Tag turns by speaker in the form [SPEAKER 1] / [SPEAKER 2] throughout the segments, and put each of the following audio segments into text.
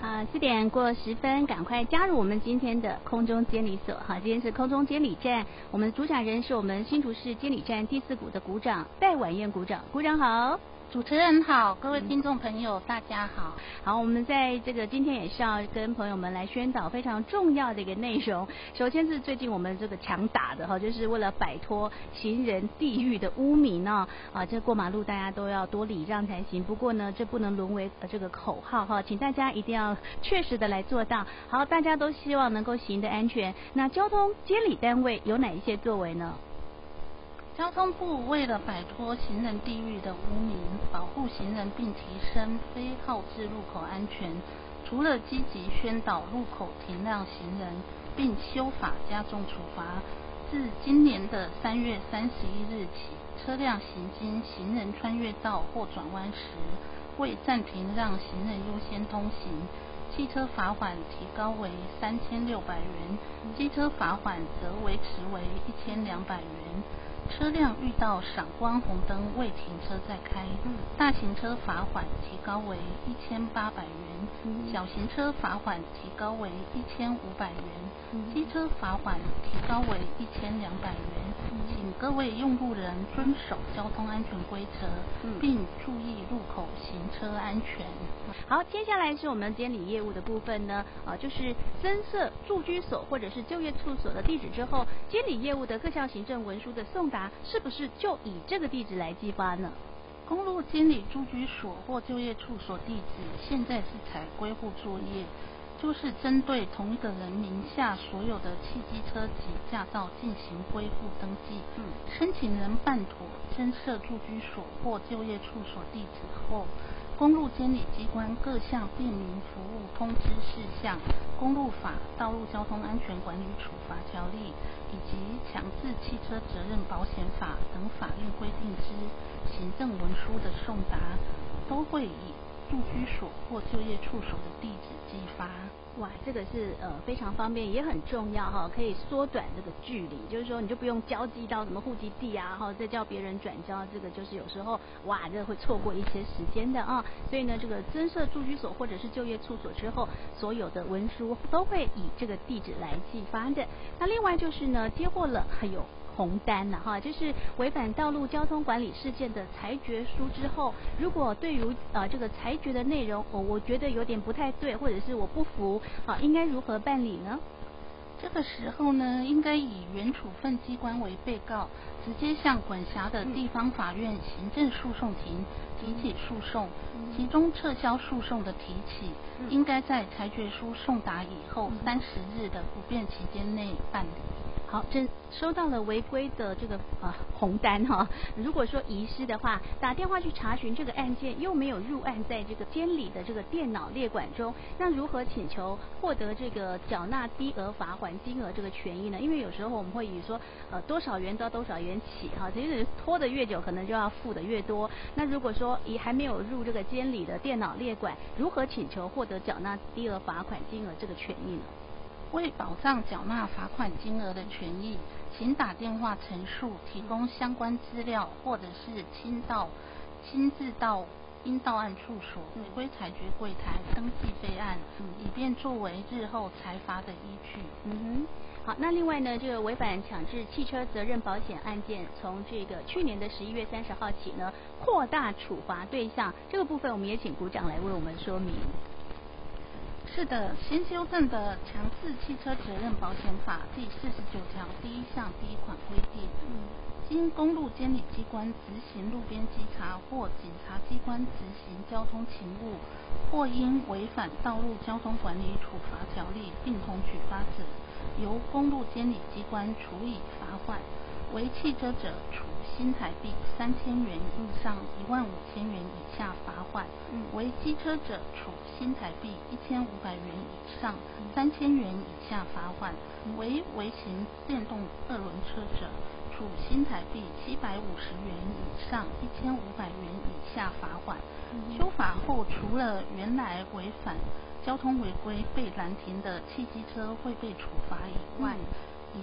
[SPEAKER 1] 好，四点过十分，赶快加入我们今天的空中监理所。好，今天是空中监理站，我们主讲人是我们新竹市监理站第四股的股长戴婉燕股长，股长好。
[SPEAKER 2] 主持人好，各位听众朋友，大家好。
[SPEAKER 1] 好，我们在这个今天也是要跟朋友们来宣导非常重要的一个内容。首先是最近我们这个强打的哈，就是为了摆脱行人地狱的污名呢啊，这过马路大家都要多礼让才行。不过呢，这不能沦为这个口号哈，请大家一定要确实的来做到。好，大家都希望能够行得安全。那交通监理单位有哪一些作为呢？
[SPEAKER 2] 交通部为了摆脱行人地狱的污名，保护行人并提升非号志路口安全，除了积极宣导路口停让行人，并修法加重处罚，自今年的三月三十一日起，车辆行经行人穿越道或转弯时，未暂停让行人优先通行，汽车罚款提高为三千六百元，机车罚款则维持为一千两百元。车辆遇到闪光红灯未停车再开，大型车罚款提高为一千八百元，小型车罚款提高为一千五百元，机车罚款提高为一千两百元。请各位用路人遵守交通安全规则，并注意路口行车安全。
[SPEAKER 1] 好，接下来是我们监理业务的部分呢，啊，就是增设住居所或者是就业处所的地址之后，监理业务的各项行政文书的送达。是不是就以这个地址来寄发呢？
[SPEAKER 2] 公路监理住居所或就业处所地址，现在是采归户作业，就是针对同一个人名下所有的汽机车及驾照进行归户登记。嗯，申请人办妥增设住居所或就业处所地址后，公路监理机关各项便民服务通知事项、公路法、道路交通安全管理处罚条例以及强制汽车责任保险法等法律规定之行政文书的送达，都会以住居所或就业处所的地址寄发。
[SPEAKER 1] 哇，这个是呃非常方便，也很重要哈，可以缩短这个距离，就是说你就不用交寄到什么户籍地啊，哈，再叫别人转交，这个就是有时候哇，这会错过一些时间的啊。所以呢，这个增设住居所或者是就业处所之后，所有的文书都会以这个地址来寄发的。那另外就是呢，接获了还有。红单了哈，就是违反道路交通管理事件的裁决书之后，如果对于呃这个裁决的内容，我我觉得有点不太对，或者是我不服，好，应该如何办理呢？
[SPEAKER 2] 这个时候呢，应该以原处分机关为被告，直接向管辖的地方法院行政诉讼庭提起诉讼，其中撤销诉讼的提起，应该在裁决书送达以后三十日的不变期间内办理。
[SPEAKER 1] 好，这收到了违规的这个呃红单哈。如果说遗失的话，打电话去查询这个案件，又没有入案在这个监理的这个电脑列管中，那如何请求获得这个缴纳低额罚锾金额这个权益呢？因为有时候我们会以说呃多少元到多少元起哈，其实拖得越久，可能就要付的越多。那如果说以还没有入这个监理的电脑列管，如何请求获得缴纳低额罚款金额这个权益呢？
[SPEAKER 2] 为保障缴纳罚款金额的权益，请打电话陈述，提供相关资料，或者是亲到亲自到应到案处所违规裁决柜台登记备案，以便作为日后裁罚的依据。
[SPEAKER 1] 嗯哼，好，那另外呢，这个违反强制汽车责任保险案件，从这个去年的十一月三十号起呢，扩大处罚对象，这个部分我们也请股长来为我们说明。
[SPEAKER 2] 是的，新修正的《强制汽车责任保险法》第四十九条第一项第一款规定，经公路监理机关执行路边稽查或警察机关执行交通勤务，或因违反道路交通管理处罚条例并同举发者，由公路监理机关处以罚款，为汽车者处新台币三千元以上一万五千元以下罚款；为机车者处新台币一千五百元以上三千元以下罚锾；违微型电动二轮车者处新台币七百五十元以上一千五百元以下罚款。修法后，除了原来违反交通违规被拦停的汽机车会被处罚以外，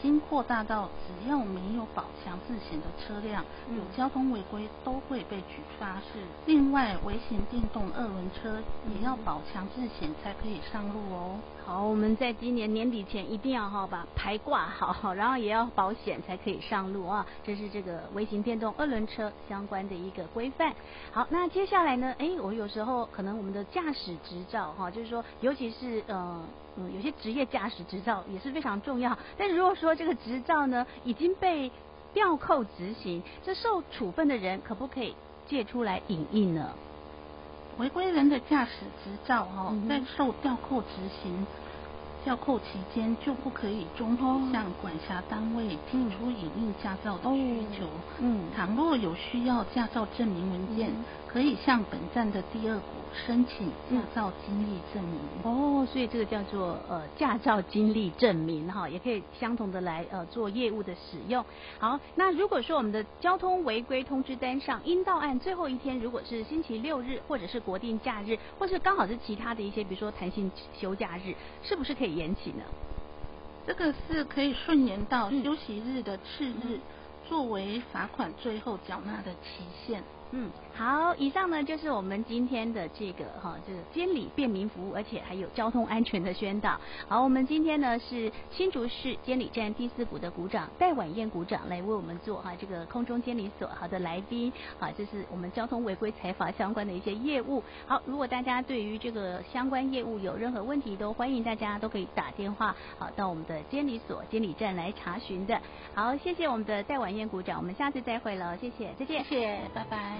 [SPEAKER 2] 已经扩大到只要没有保强制险的车辆，
[SPEAKER 1] 嗯、
[SPEAKER 2] 有交通违规都会被举发。是，另外微型电动二轮车也要保强制险才可以上路哦。
[SPEAKER 1] 好，我们在今年年底前一定要哈把牌挂好，然后也要保险才可以上路啊。这是这个微型电动二轮车相关的一个规范。好，那接下来呢？哎，我有时候可能我们的驾驶执照哈，就是说，尤其是呃嗯，有些职业驾驶执照也是非常重要。但是如果说这个执照呢已经被吊扣执行，这受处分的人可不可以借出来影印呢？
[SPEAKER 2] 违规人的驾驶执照哈，在受吊扣执行。吊扣期间就不可以中途向管辖单位提出影印驾照的需求。嗯，倘若有需要驾照证明文件，嗯、可以向本站的第二股申请驾照经历证明。
[SPEAKER 1] 哦，所以这个叫做呃驾照经历证明哈，也可以相同的来呃做业务的使用。好，那如果说我们的交通违规通知单上应到案最后一天，如果是星期六日或者是国定假日，或是刚好是其他的一些，比如说弹性休假日，是不是可以？延期呢？
[SPEAKER 2] 这个是可以顺延到休息日的次日，作为罚款最后缴纳的期限。
[SPEAKER 1] 嗯，好，以上呢就是我们今天的这个哈，这个监理便民服务，而且还有交通安全的宣导。好，我们今天呢是新竹市监理站第四股的股长戴婉燕股长来为我们做哈这个空中监理所好的来宾啊，这是我们交通违规裁罚相关的一些业务。好，如果大家对于这个相关业务有任何问题，都欢迎大家都可以打电话好到我们的监理所监理站来查询的。好，谢谢我们的戴婉燕股长，我们下次再会了，谢谢，再见，
[SPEAKER 2] 谢谢，拜拜。